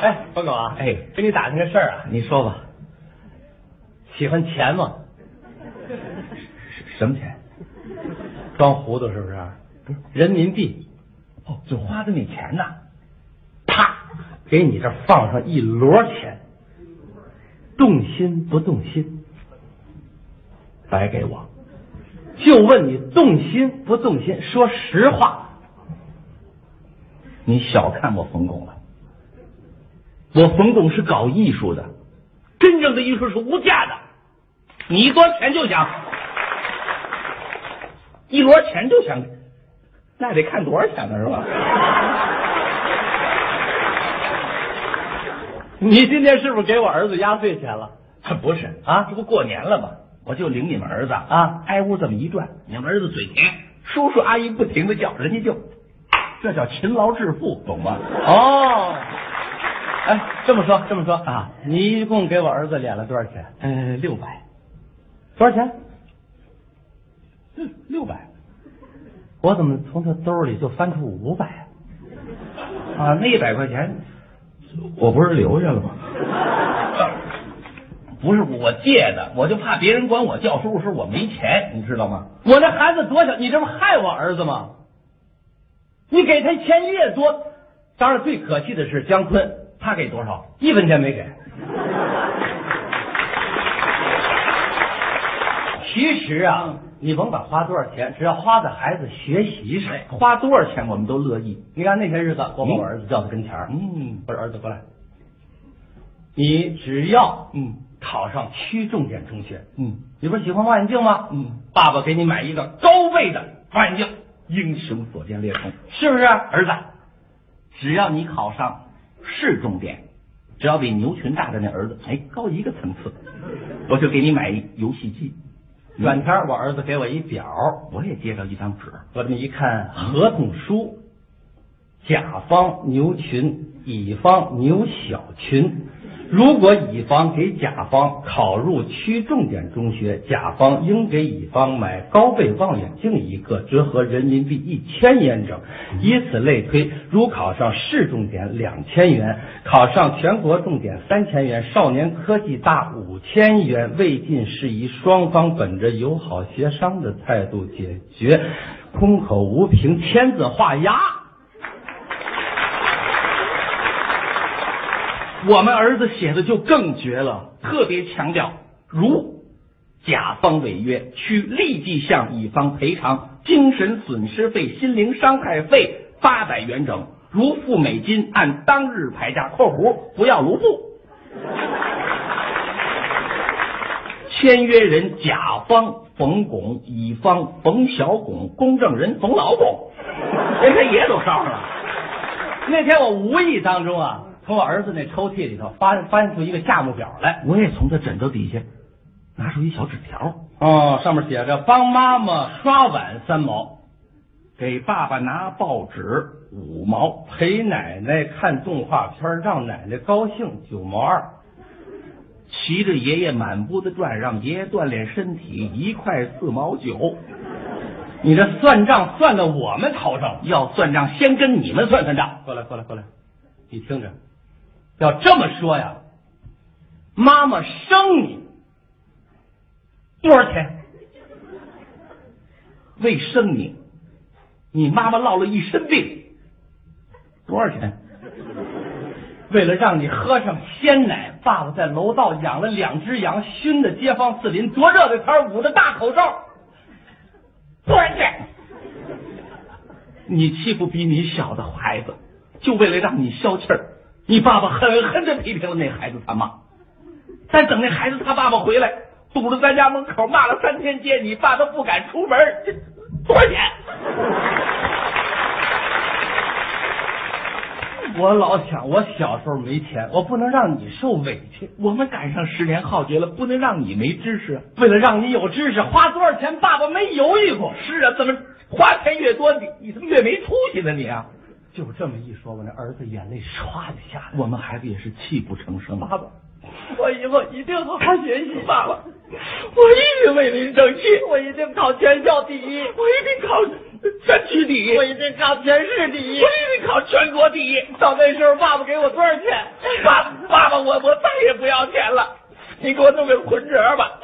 哎，冯狗啊，哎，跟你打听个事儿啊，你说吧，喜欢钱吗？什么钱？装糊涂是不是？不是人民币，哦，就花的那钱呐。啪，给你这放上一摞钱，动心不动心？白给我，就问你动心不动心？说实话，你小看我冯巩了。我冯巩是搞艺术的，真正的艺术是无价的。你多少钱就想，一摞钱就想，那得看多少钱呢，是吧？你今天是不是给我儿子压岁钱了？不是啊这不过年了吗？我就领你们儿子啊挨屋这么一转，你们儿子嘴甜，叔叔阿姨不停的叫，人家就，这叫勤劳致富，懂吗？哦，哎，这么说这么说啊，你一共给我儿子敛了多少钱？呃，六百，多少钱？嗯，六百我怎么从他兜里就翻出五百？啊，那一百块钱，我不是留下了吗？不是我借的，我就怕别人管我叫叔叔时我没钱，你知道吗？我这孩子多小，你这不害我儿子吗？你给他钱越多，当然最可气的是姜昆，他给多少？一分钱没给。其实啊，你甭管花多少钱，只要花在孩子学习上，花多少钱我们都乐意。你看那些日子，我把我儿子叫到跟前儿，嗯我说儿子过来，你只要嗯考上区重点中学，嗯你不是喜欢望远镜吗？嗯，爸爸给你买一个高倍的望远镜，英雄所见略同。是不是？儿子，只要你考上市重点，只要比牛群大的那儿子哎高一个层次，我就给你买一游戏机。转天我儿子给我一表，我也接着一张纸，我这么一看，合同书，甲方牛群，乙方牛小群。如果乙方给甲方考入区重点中学，甲方应给乙方买高倍望远镜一个，折合人民币一千元整。以此类推，如考上市重点两千元，考上全国重点三千元，少年科技大五千元，未尽事宜，双方本着友好协商的态度解决，空口无凭，签字画押。我们儿子写的就更绝了，特别强调，如甲方违约，需立即向乙方赔偿精神损失费、心灵伤害费八百元整，如付美金，按当日牌价（括弧不要卢布）。签约人甲方冯巩，乙方冯小巩，公证人冯老巩，连他爷都捎上了。那天我无意当中啊，从我儿子那抽屉里头翻翻出一个价目表来，我也从他枕头底下拿出一小纸条，哦，上面写着帮妈妈刷碗三毛，给爸爸拿报纸五毛，陪奶奶看动画片让奶奶高兴九毛二。骑着爷爷满屋子转，让爷爷锻炼身体一块四毛九。你这算账算到我们头上，要算账，先跟你们算算账。过来过来过来，你听着，要这么说呀，妈妈生你多少钱？为生你，你妈妈落了一身病，多少钱？为了让你喝上鲜奶，爸爸在楼道养了两只羊，熏的街坊四邻，多热的天捂着大口罩，多少钱？你欺负比你小的孩子，就为了让你消气儿，你爸爸狠狠的批评了那孩子他妈。但等那孩子他爸爸回来，堵着咱家门口骂了三天街，你爸都不敢出门，这多少钱？我老想，我小时候没钱，我不能让你受委屈。我们赶上十年浩劫了，不能让你没知识。为了让你有知识，花多少钱，爸爸没犹豫过。是啊，怎么花钱越多，你你怎么越没出息呢？你啊，就这么一说，我那儿子眼泪唰就下来了。我们孩子也是泣不成声。爸爸，我以后一定好好学习。爸爸，我一定为您争气，我一定考全校第一。我一定考全区第一，我一定考全市第一我。一定考全国第一。到那时候，爸爸给我多少钱？爸爸爸，我我再也不要钱了，你给我弄个存折吧。